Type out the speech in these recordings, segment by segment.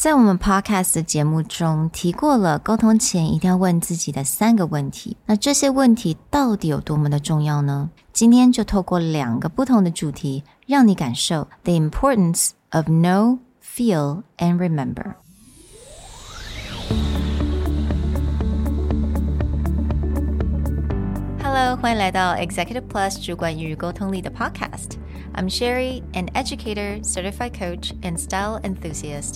在我们 Podcast 的节目中提过了，沟通前一定要问自己的三个问题。那这些问题到底有多么的重要呢？今天就透过两个不同的主题，让你感受 the importance of know, feel, and remember。Hello，欢迎来到 Executive Plus 主管与沟通力的 Podcast。I'm Sherry, an educator, certified coach, and style enthusiast.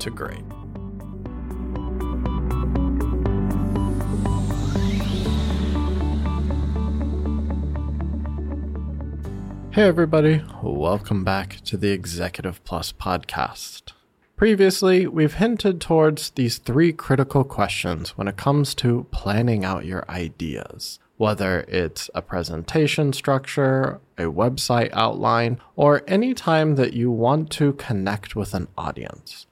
to great. Hey, everybody, welcome back to the Executive Plus podcast. Previously, we've hinted towards these three critical questions when it comes to planning out your ideas whether it's a presentation structure, a website outline, or any time that you want to connect with an audience.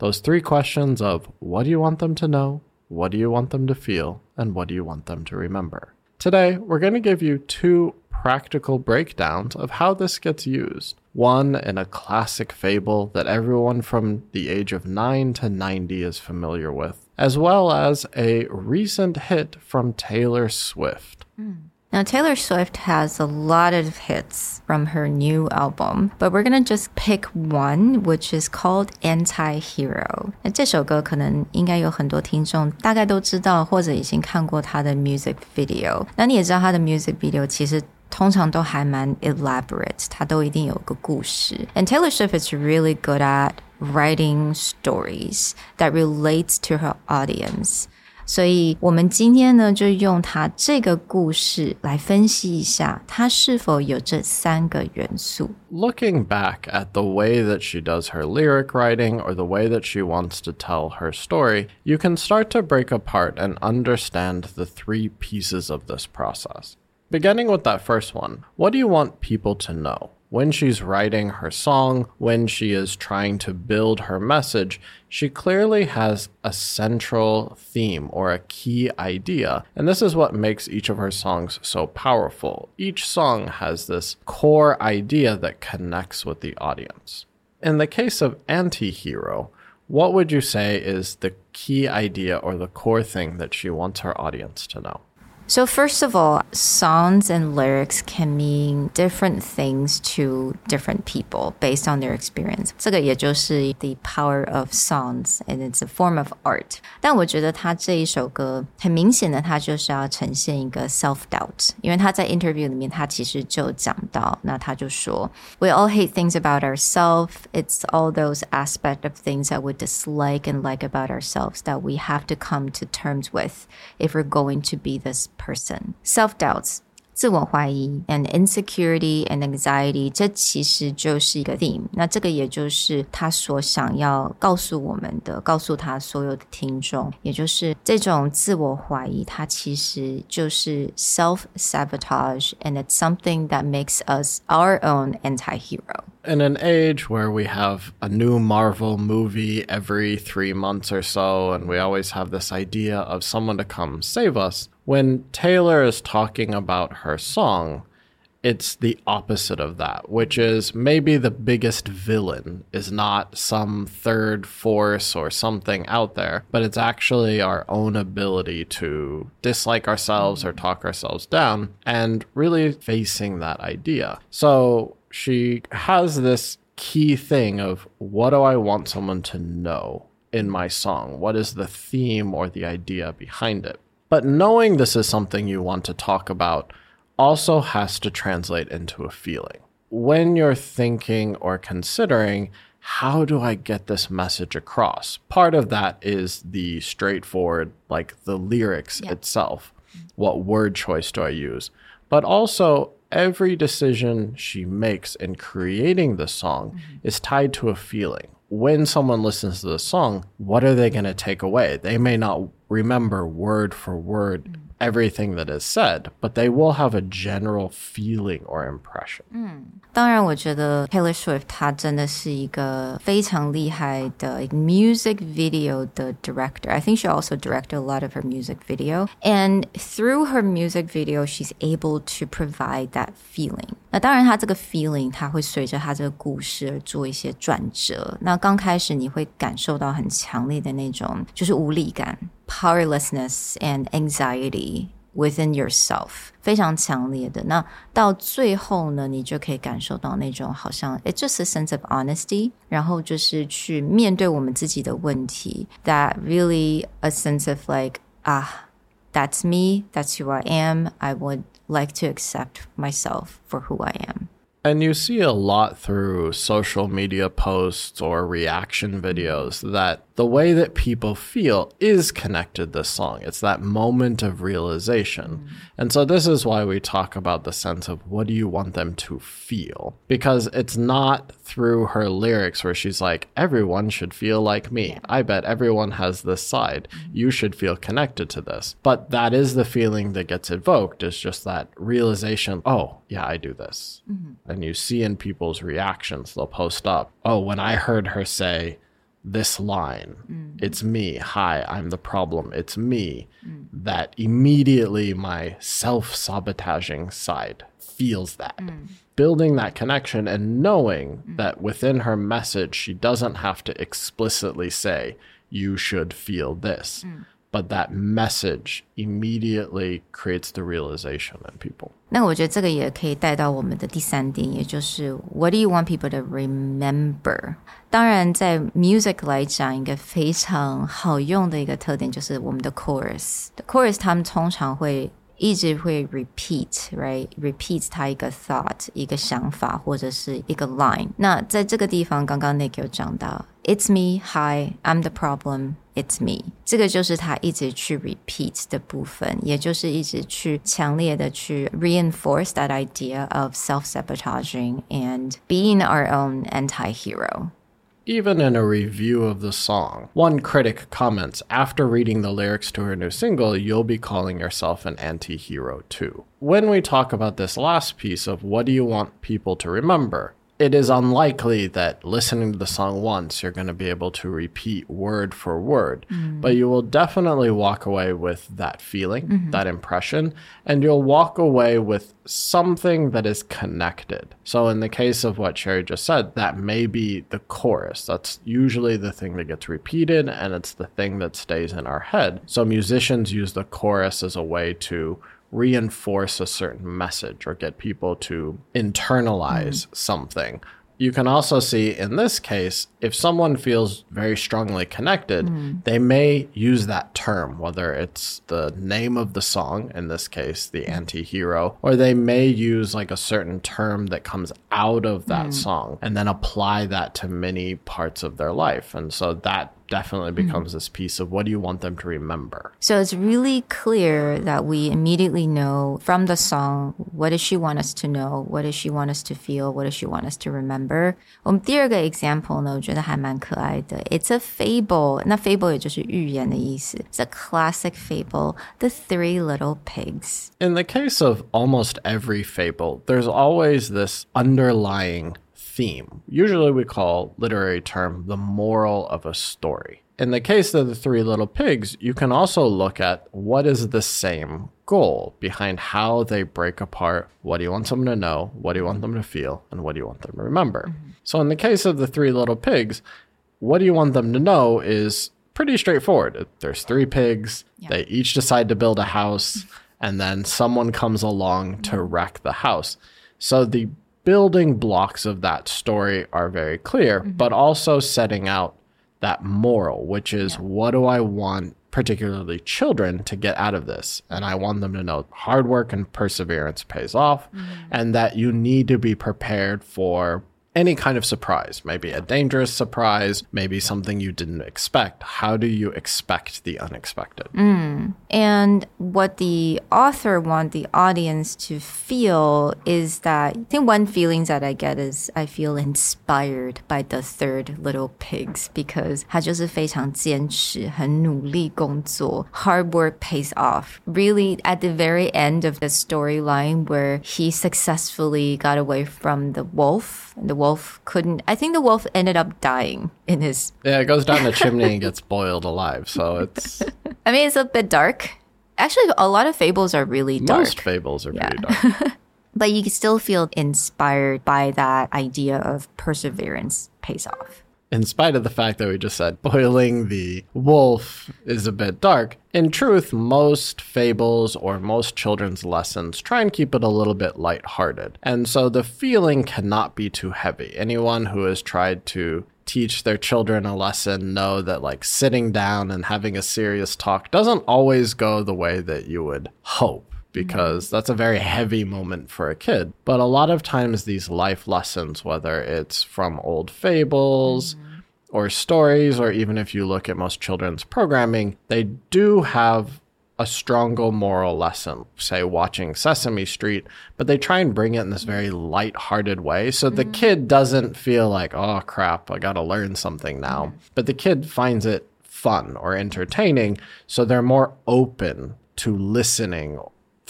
Those three questions of what do you want them to know, what do you want them to feel, and what do you want them to remember. Today, we're going to give you two practical breakdowns of how this gets used. One in a classic fable that everyone from the age of 9 to 90 is familiar with, as well as a recent hit from Taylor Swift. Mm. Now, Taylor Swift has a lot of hits from her new album, but we're gonna just pick one, which is called Anti-Hero. 那这首歌可能应该有很多听众大概都知道，或者已经看过他的 music video。那你也知道他的 music video 其实通常都还蛮 elaborate，它都一定有个故事。And Taylor Swift is really good at writing stories that relates to her audience. 所以，我们今天呢，就用它这个故事来分析一下，它是否有这三个元素。Looking back at the way that she does her lyric writing or the way that she wants to tell her story, you can start to break apart and understand the three pieces of this process. Beginning with that first one, what do you want people to know? When she's writing her song, when she is trying to build her message, she clearly has a central theme or a key idea. And this is what makes each of her songs so powerful. Each song has this core idea that connects with the audience. In the case of Anti Hero, what would you say is the key idea or the core thing that she wants her audience to know? So, first of all, songs and lyrics can mean different things to different people based on their experience. 这个也就是 the power of songs and it's a form of art. 但我觉得他这一首歌很明显的，他就是要呈现一个 self doubt，因为他在 interview 里面他其实就讲到，那他就说，We all hate things about ourselves. It's all those aspect of things that we dislike and like about ourselves that we have to come to terms with if we're going to be this person. Self doubts 自我怀疑 and insecurity and anxiety，这其实就是一个 theme。那这个也就是他所想要告诉我们的，告诉他所有的听众，也就是这种自我怀疑，它其实就是 self sabotage，and it's something that makes us our own anti-hero. In an age where we have a new Marvel movie every three months or so, and we always have this idea of someone to come save us, when Taylor is talking about her song, it's the opposite of that, which is maybe the biggest villain is not some third force or something out there, but it's actually our own ability to dislike ourselves or talk ourselves down and really facing that idea. So she has this key thing of what do I want someone to know in my song? What is the theme or the idea behind it? But knowing this is something you want to talk about also has to translate into a feeling. When you're thinking or considering, how do I get this message across? Part of that is the straightforward, like the lyrics yeah. itself. What word choice do I use? But also, every decision she makes in creating the song mm-hmm. is tied to a feeling when someone listens to the song, what are they going to take away? They may not remember word for word everything that is said, but they will have a general feeling or impression. 当然，我觉得 Taylor Swift 她真的是一个非常厉害的 music video 的 director. I think she also directed a lot of her music video, and through her music video, she's able to provide that feeling. 那当然，她这个 feeling 它会随着她这个故事而做一些转折。那刚开始你会感受到很强烈的那种就是无力感。powerlessness and anxiety within yourself，非常强烈的。那到最后呢，你就可以感受到那种好像 it's just a sense of honesty，然后就是去面对我们自己的问题。That really a sense of like 啊，that's me, that's who I am. I would like to accept myself for who I am. And you see a lot through social media posts or reaction videos that the way that people feel is connected to this song. It's that moment of realization. Mm. And so this is why we talk about the sense of what do you want them to feel? Because it's not through her lyrics where she's like, everyone should feel like me. Yeah. I bet everyone has this side. Mm. You should feel connected to this. But that is the feeling that gets evoked is just that realization, oh, yeah, I do this. Mm-hmm. And you see in people's reactions, they'll post up, oh, when I heard her say, this line. Mm. It's me. Hi, I'm the problem. It's me. Mm. That immediately my self sabotaging side feels that. Mm. Building that connection and knowing mm. that within her message, she doesn't have to explicitly say, you should feel this Mm but that message immediately creates the realization in people. 那我觉得这个也可以带到我们的第三点，也就是 What do you want people to remember？当然，在 music 来讲，一个非常好用的一个特点就是我们的 chorus。chorus 他们通常会一直会 repeat，right？repeat 它一个 thought，一个想法或者是一个 line。那在这个地方，刚刚 Nick 有讲到，It's me，Hi，I'm the problem。 It's me，这个就是他一直去 repeat 的部分，也就是一直去强烈的去 reinforce that idea of self-sabotaging and being our own anti-hero. Even in a review of the song, one critic comments after reading the lyrics to her new single, you'll be calling yourself an anti hero too. When we talk about this last piece of what do you want people to remember, it is unlikely that listening to the song once you're going to be able to repeat word for word mm. but you will definitely walk away with that feeling mm-hmm. that impression and you'll walk away with something that is connected so in the case of what sherry just said that may be the chorus that's usually the thing that gets repeated and it's the thing that stays in our head so musicians use the chorus as a way to reinforce a certain message or get people to internalize mm. something. You can also see in this case, if someone feels very strongly connected, mm. they may use that term, whether it's the name of the song, in this case, the mm. anti hero, or they may use like a certain term that comes out of that mm. song and then apply that to many parts of their life. And so that definitely mm-hmm. becomes mm. this piece of what do you want them to remember. So it's really clear that we immediately know from the song what does she want us to know, what does she want us to feel, what does she want us to remember. 我们第二个 example 呢，我觉得还蛮可爱的。It's a fable，那 fable 也就是寓言的意思。It's a classic fable, The Three Little Pigs. In the case of almost every fable, there's always this underlying theme. Usually we call literary term the moral of a story. In the case of the three little pigs, you can also look at what is the same goal behind how they break apart what do you want someone to know, what do you want them to feel, and what do you want them to remember. Mm-hmm. So in the case of the three little pigs, what do you want them to know is pretty straightforward. There's three pigs, yeah. they each decide to build a house, and then someone comes along to wreck the house. So the building blocks of that story are very clear, mm-hmm. but also setting out that moral, which is yeah. what do I want, particularly children, to get out of this? And I want them to know hard work and perseverance pays off, mm-hmm. and that you need to be prepared for any kind of surprise, maybe a dangerous surprise, maybe something you didn't expect. How do you expect the unexpected? And what the author want the audience to feel is that I think one feeling that I get is I feel inspired by the third little pigs because 他就是非常坚持，很努力工作，hard work pays off. Really, at the very end of the storyline where he successfully got away from the wolf, and the wolf couldn't. I think the wolf ended up dying in his. Yeah, it goes down the chimney and gets boiled alive. So it's I mean, it's a bit dark. Actually, a lot of fables are really dark. most fables are pretty dark. but you still feel inspired by that idea of perseverance pays off. In spite of the fact that we just said boiling the wolf is a bit dark, in truth, most fables or most children's lessons try and keep it a little bit lighthearted. And so the feeling cannot be too heavy. Anyone who has tried to teach their children a lesson know that like sitting down and having a serious talk doesn't always go the way that you would hope because that's a very heavy moment for a kid. But a lot of times, these life lessons, whether it's from old fables mm-hmm. or stories, or even if you look at most children's programming, they do have a stronger moral lesson, say watching Sesame Street, but they try and bring it in this very light-hearted way so the mm-hmm. kid doesn't feel like, oh crap, I gotta learn something now. Mm-hmm. But the kid finds it fun or entertaining, so they're more open to listening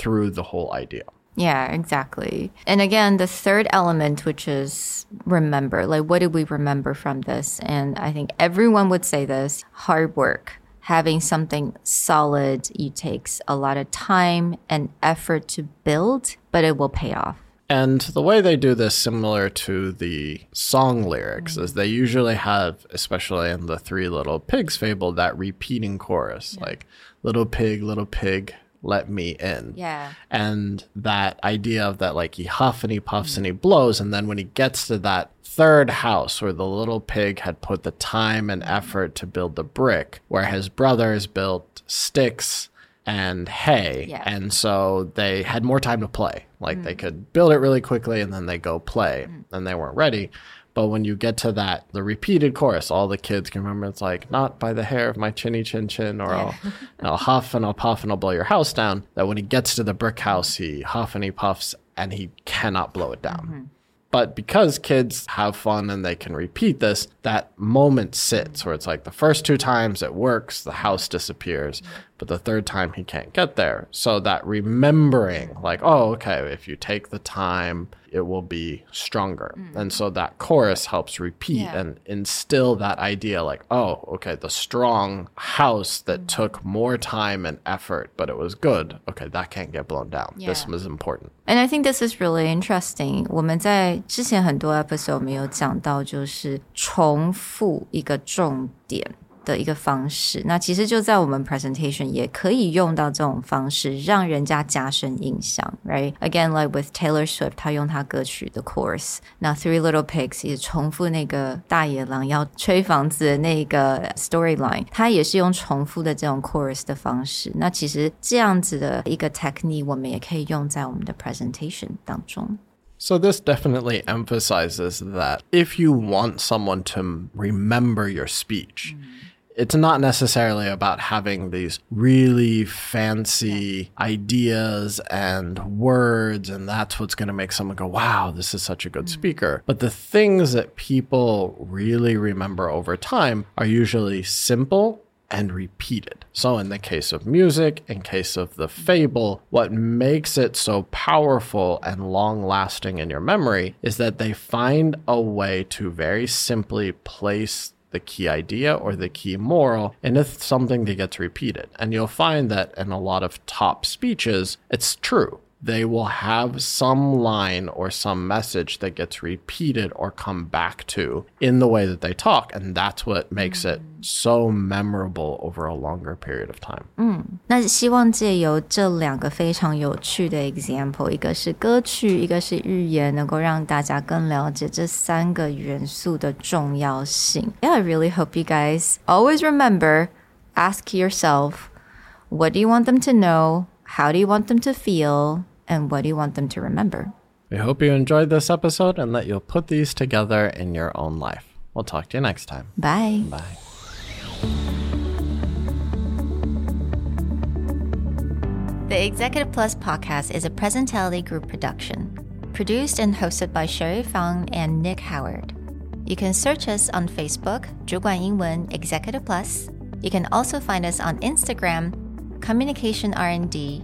through the whole idea. Yeah, exactly. And again, the third element, which is remember, like what did we remember from this? And I think everyone would say this hard work. Having something solid, it takes a lot of time and effort to build, but it will pay off. And the way they do this, similar to the song lyrics, is they usually have, especially in the Three Little Pigs fable, that repeating chorus like, little pig, little pig, let me in. Yeah. And that idea of that, like, he huff and he puffs and he blows. And then when he gets to that third house where the little pig had put the time and effort to build the brick, where his brothers built sticks and hay. Yeah. And so they had more time to play. Like they mm. could build it really quickly and then they go play mm. and they weren't ready. But when you get to that, the repeated chorus, all the kids can remember it's like, not by the hair of my chinny chin chin, or I'll, I'll huff and I'll puff and I'll blow your house down. That when he gets to the brick house, he huff and he puffs and he cannot blow it down. Mm-hmm. But because kids have fun and they can repeat this, that moment sits where it's like the first two times it works, the house disappears, but the third time he can't get there. So that remembering, like, oh, okay, if you take the time, it will be stronger. And so that chorus helps repeat Yeah. and instill that idea, like, oh, okay, the strong house that took more time and effort, but it was good. Okay, that can't get blown down. This Yeah. was important. And I think this is really interesting. 我们在之前很多 episode 我们有讲到，就是重复一个重点 的一个方式。那其实就在我们 presentation 也可以用到这种方式，让人家加深印象，right? Again, like with Taylor Swift，他用他歌曲的 chorus。那 Three Little Pigs 也重复那个大野狼要吹房子的那个 storyline，他也是用重复的这种 chorus 的方式。那其实这样子的一个 technique，我们也可以用在我们的 presentation 当中。 So, this definitely emphasizes that if you want someone to remember your speech, it's not necessarily about having these really fancy ideas and words, and that's what's going to make someone go, wow, this is such a good mm. speaker. But the things that people really remember over time are usually simple and repeated. So, in the case of music, in case of the fable, what makes it so powerful and long lasting in your memory is that they find a way to very simply place the key idea or the key moral into something that gets repeated. And you'll find that in a lot of top speeches, it's true they will have some line or some message that gets repeated or come back to in the way that they talk. And that's what makes it so memorable over a longer period of time. 那希望借由这两个非常有趣的 example，一个是歌曲，一个是寓言，能够让大家更了解这三个元素的重要性。Yeah, I really hope you guys always remember, ask yourself, what do you want them to know? How do you want them to feel? And what do you want them to remember? We hope you enjoyed this episode and that you'll put these together in your own life. We'll talk to you next time. Bye. Bye. The Executive Plus podcast is a Presentality Group production, produced and hosted by Sherry Fang and Nick Howard. You can search us on Facebook, 主管英文 Executive Plus. You can also find us on Instagram, Communication R&D,